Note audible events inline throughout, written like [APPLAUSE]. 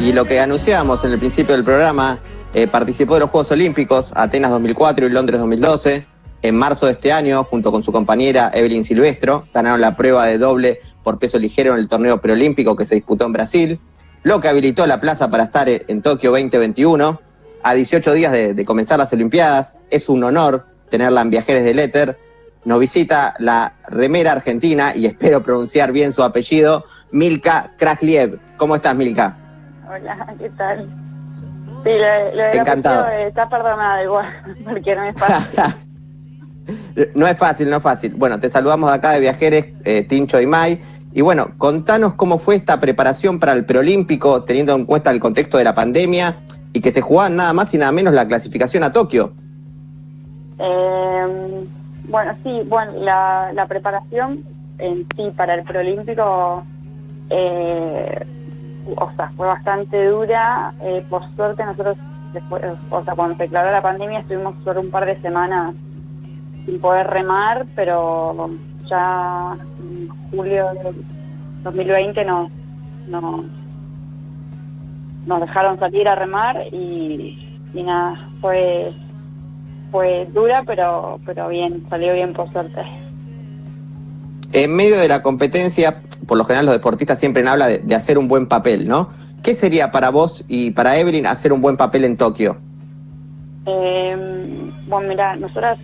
Y lo que anunciábamos en el principio del programa, eh, participó de los Juegos Olímpicos, Atenas 2004 y Londres 2012. En marzo de este año, junto con su compañera Evelyn Silvestro, ganaron la prueba de doble por peso ligero en el torneo preolímpico que se disputó en Brasil, lo que habilitó la plaza para estar en Tokio 2021. A 18 días de, comenzar las Olimpiadas, es un honor tenerla en Viajeres del Éter. Nos visita la remera argentina, y espero pronunciar bien su apellido, Milka Krasliev. ¿Cómo estás, Milka? Hola, ¿qué tal? Sí, lo, lo Encantado. está perdonado igual, [LAUGHS] porque no es fácil. [LAUGHS] no es fácil, no es fácil. Bueno, te saludamos de acá de Viajeres, eh, Tincho y Mai. Y bueno, contanos cómo fue esta preparación para el preolímpico, teniendo en cuenta el contexto de la pandemia y que se jugaban nada más y nada menos la clasificación a Tokio. Eh, bueno, sí, bueno, la, la preparación en sí para el preolímpico, eh, o sea, fue bastante dura. Eh, por suerte nosotros, después, o sea, cuando se declaró la pandemia estuvimos solo un par de semanas sin poder remar, pero ya en julio del 2020 nos, nos, nos dejaron salir a remar y, y nada, fue fue dura, pero pero bien, salió bien por suerte. En medio de la competencia, por lo general los deportistas siempre hablan de, hacer un buen papel, ¿no? ¿Qué sería para vos y para Evelyn hacer un buen papel en Tokio? Eh, bueno, mira, nosotras,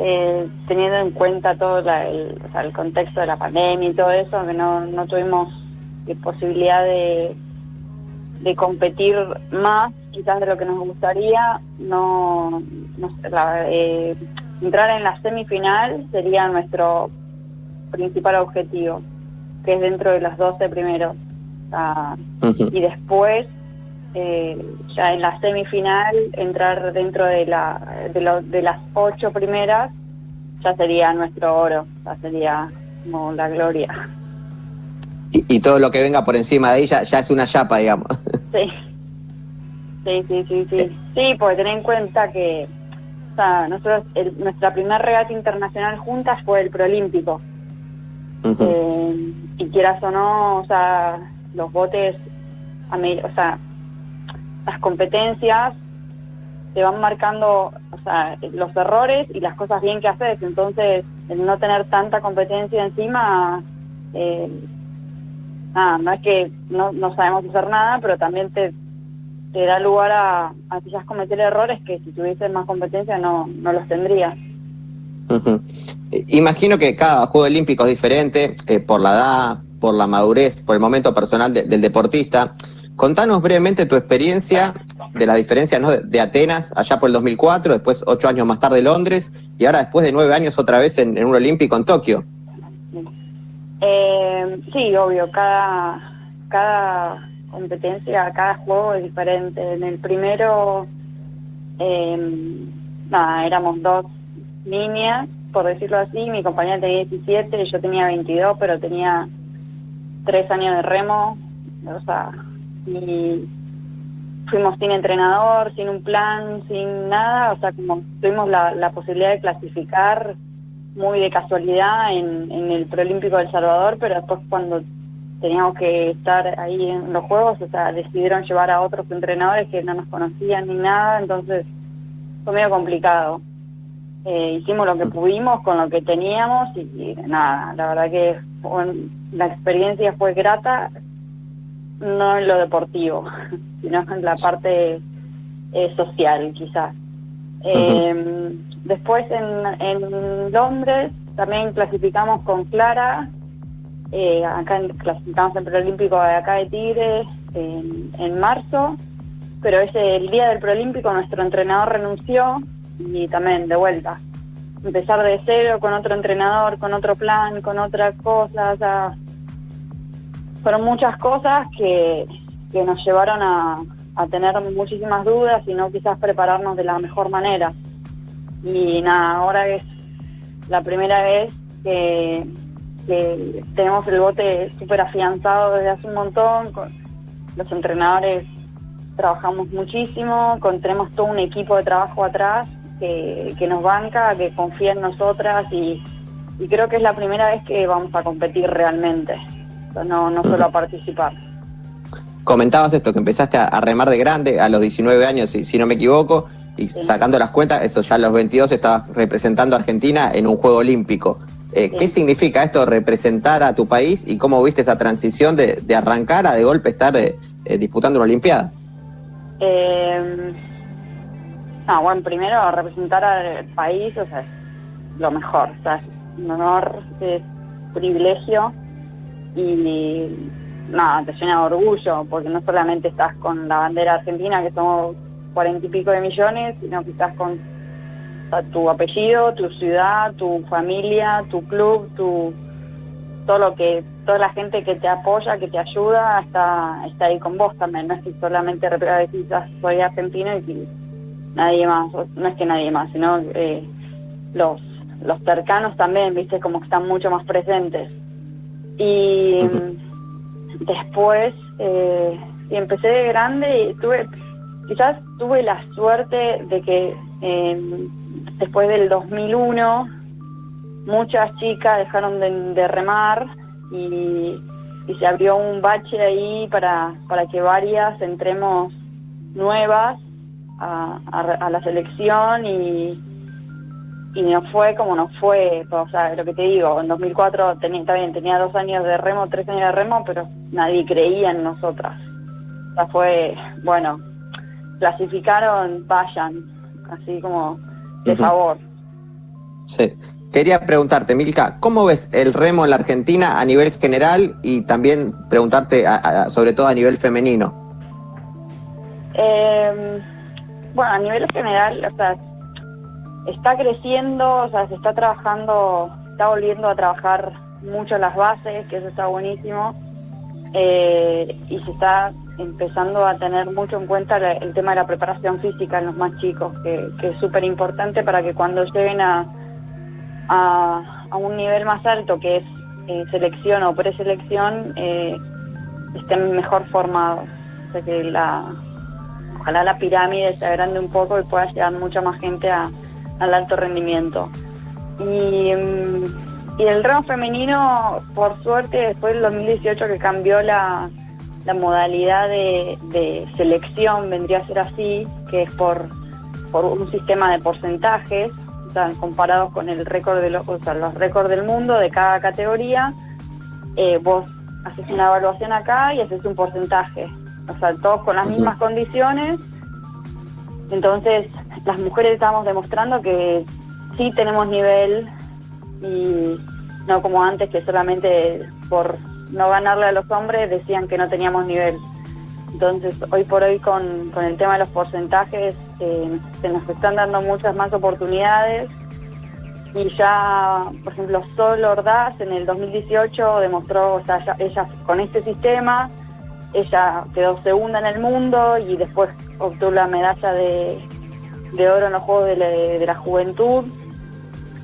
eh, teniendo en cuenta todo la- el, contexto de la pandemia y todo eso, que no, tuvimos posibilidad de, competir más, quizás de lo que nos gustaría, no, eh, entrar en la semifinal sería nuestro principal objetivo, que es dentro de los 12 primeros. Ujú. y después eh, ya en la semifinal entrar dentro de la de, lo- de las ocho primeras ya sería nuestro oro ya sería como la gloria Y, y todo lo que venga por encima de ella ya es una chapa, digamos. sí sí sí sí sí sí porque ten en cuenta que o sea, nosotros el- nuestra primera regata internacional juntas fue el Eh, y quieras o no, o sea, los botes, a o sea, las competencias te van marcando, o sea, los errores y las cosas bien que haces. Entonces, el no tener tanta competencia encima, eh, nada, no es que no, no sabemos hacer nada, pero también te, te da lugar a, a quizás cometer errores que si tuvieses más competencia no, no los tendrías. Imagino que cada juego olímpico es diferente eh, por la edad, por la madurez, por el momento personal de- del deportista. Contanos brevemente tu experiencia de las diferencias de, Atenas allá por el 2004, después ocho años más tarde Londres y ahora después de nueve años otra vez en, un olímpico en Tokio. Eh, sí, obvio, cada, cada competencia, cada juego es diferente. En el primero, eh, nada, éramos dos niñas, por decirlo así, mi compañera tenía 17, yo tenía 22, pero tenía tres años de remo, o sea, y fuimos sin entrenador, sin un plan, sin nada, o sea, como tuvimos la, posibilidad de clasificar muy de casualidad en, el preolímpico del Salvador, pero después cuando teníamos que estar ahí en los juegos, o sea, decidieron llevar a otros entrenadores que no nos conocían ni nada, entonces fue medio complicado. Eh, hicimos lo que pudimos con lo que teníamos y, y nada, la verdad que fue- la experiencia fue grata, no en lo deportivo, [LAUGHS] sino en la parte eh, social quizás. Eh, después en, en Londres también clasificamos con Clara, eh, acá en- clasificamos en preolímpico de acá de Tigre en, en marzo, pero ese el día del preolímpico nuestro entrenador renunció y también de vuelta. Empezar de cero con otro entrenador, con otro plan, con otras cosas, fueron muchas cosas que, que nos llevaron a, a tener muchísimas dudas y no quizás prepararnos de la mejor manera. Y nada, ahora es la primera vez que, que tenemos el bote súper afianzado desde hace un montón, con los entrenadores trabajamos muchísimo, con, tenemos todo un equipo de trabajo atrás que, que nos banca, que confía en nosotras y, y creo que es la primera vez que vamos a competir realmente, no, no solo a participar. comentabas esto, que empezaste a, remar de grande a los 19 años, si, si no me equivoco, y sacando las cuentas, eso ya a los 22 estabas representando a Argentina en un Juego Olímpico. Eh, ¿Qué significa esto, representar a tu país y cómo viste esa transición de, arrancar a de golpe estar eh, eh, disputando una Olimpiada? Ah, bueno, primero representar al país, o sea, es lo mejor, o sea, es un honor, es privilegio y nada, te llena de orgullo, porque no solamente estás con la bandera argentina, que somos cuarenta y pico de millones, sino que estás con tu apellido, tu ciudad, tu familia, tu club, tu todo lo que toda la gente que te apoya, que te ayuda, está, está ahí con vos también. No es que solamente decís, soy argentino y nadie más, no es que nadie más, sino eh, los, los cercanos también, viste, como que están mucho más presentes. Y después, eh, y empecé de grande y tuve, quizás tuve la suerte de que eh, después del 2001 muchas chicas dejaron de, remar y, se abrió un bache ahí para, para que varias entremos nuevas a, la selección y, y no fue como no fue, o sea, lo que te digo, en 2004 tenía, también tenía dos años de remo, tres años de remo, pero nadie creía en nosotras. O sea, fue, bueno, clasificaron, vayan, así como de favor. Sí. Quería preguntarte, Milka, ¿cómo ves el remo en la Argentina a nivel general y también preguntarte sobre todo a nivel femenino? Em, bueno, a nivel general, o sea, está creciendo, o sea, se está trabajando, está volviendo a trabajar mucho las bases, que eso está buenísimo, eh, y se está empezando a tener mucho en cuenta el tema de la preparación física en los más chicos, que, es súper importante para que cuando lleguen a, a, un nivel más alto, que es eh, selección o preselección, eh, estén mejor formados. O sea que la, ojalá la pirámide se agrande un poco y pueda llegar mucha más gente al alto rendimiento. Y, mm, y el ramo femenino, por suerte, después del 2018 que cambió la modalidad de, selección vendría a ser así, que es por, un sistema de porcentajes, comparados con el récord de los, los récords del mundo de cada categoría, eh, vos haces una evaluación acá y haces un porcentaje, o sea, todos con las mismas condiciones. Entonces, las mujeres estamos demostrando que sí tenemos nivel y no como antes que solamente por no ganarle a los hombres decían que no teníamos nivel. Entonces, hoy por hoy con, el tema de los porcentajes, eh, se nos están dando muchas más oportunidades. Y ya, por ejemplo, Sol Ordaz en el 2018 demostró, o sea, ella, con este sistema, ella quedó segunda en el mundo y después obtuvo la medalla de, oro en los Juegos de la, de la Juventud.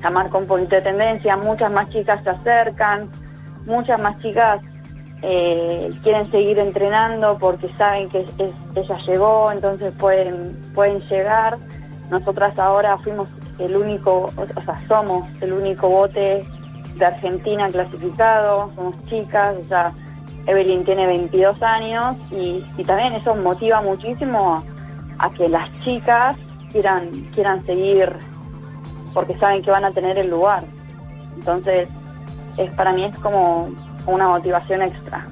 Ya marca un de tendencia, muchas más chicas se acercan, muchas más chicas eh, quieren seguir entrenando porque saben que ella llegó, entonces pueden, pueden llegar. Nosotras ahora fuimos el único, o sea, somos el único bote de Argentina clasificado, somos chicas, o sea, Evelyn tiene 22 años y, también eso motiva muchísimo a que las chicas quieran, quieran seguir porque saben que van a tener el lugar. Entonces, es para mí es como una motivación extra.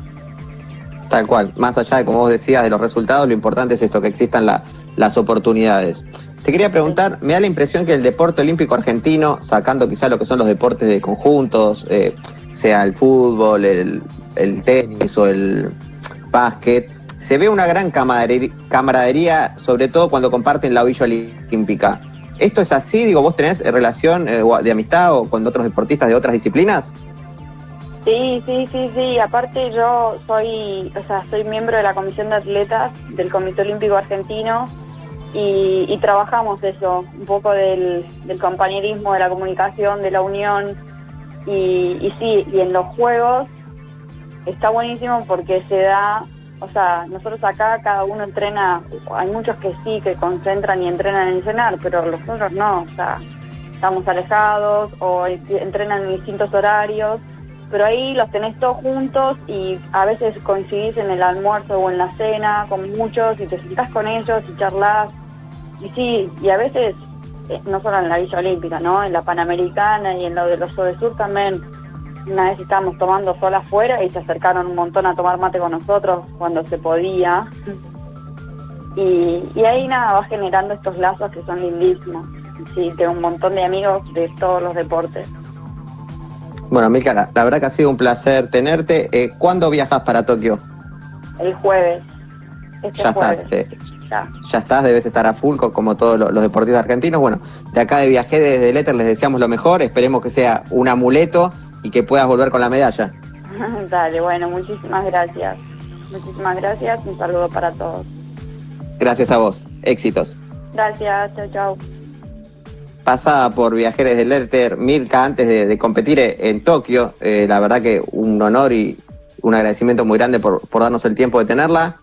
Tal cual, más allá de como vos decías de los resultados, lo importante es esto, que existan las oportunidades. Te quería preguntar, me da la impresión que el deporte olímpico argentino, sacando quizá lo que son los deportes de conjuntos, eh, sea el fútbol, el, tenis o el básquet, se ve una gran camaradería, sobre todo cuando comparten la Villa Olímpica. ¿Esto es así? Digo, ¿vos tenés relación eh, de amistad o con otros deportistas de otras disciplinas? Sí, sí, sí, sí. Aparte yo soy, o sea, soy miembro de la comisión de atletas del Comité Olímpico Argentino y, trabajamos eso, un poco del, compañerismo, de la comunicación, de la unión y sí, y en los juegos está buenísimo porque se da, o sea, nosotros acá cada uno entrena, hay muchos que sí, que concentran y entrenan en cenar, pero los otros no, o sea, estamos alejados o entrenan en distintos horarios pero ahí los tenés todos juntos y a veces coincidís en el almuerzo o en la cena con muchos y te sentás con ellos y charlas. Y sí, y a veces, eh, no solo en la Villa Olímpica, ¿no? En la Panamericana y en lo de los Sur también. Una vez estábamos tomando sol afuera y se acercaron un montón a tomar mate con nosotros cuando se podía. Y, y ahí nada, va generando estos lazos que son lindísimos. Sí, tengo un montón de amigos de todos los deportes. Bueno, Milka, la, verdad que ha sido un placer tenerte. Eh, ¿Cuándo viajas para Tokio? El jueves. Este ya estás, eh, ya. estás, debes estar a full como todos los, deportistas argentinos. Bueno, de acá de Viajeros desde el Éter les deseamos lo mejor. Esperemos que sea un amuleto y que puedas volver con la medalla. [LAUGHS] Dale, bueno, muchísimas gracias. Muchísimas gracias. Un saludo para todos. Gracias a vos. Éxitos. Gracias. Chao, chao pasada por Viajeros del Éter, Milka, antes de, competir en Tokio. Eh, la verdad que un honor y un agradecimiento muy grande por, por darnos el tiempo de tenerla.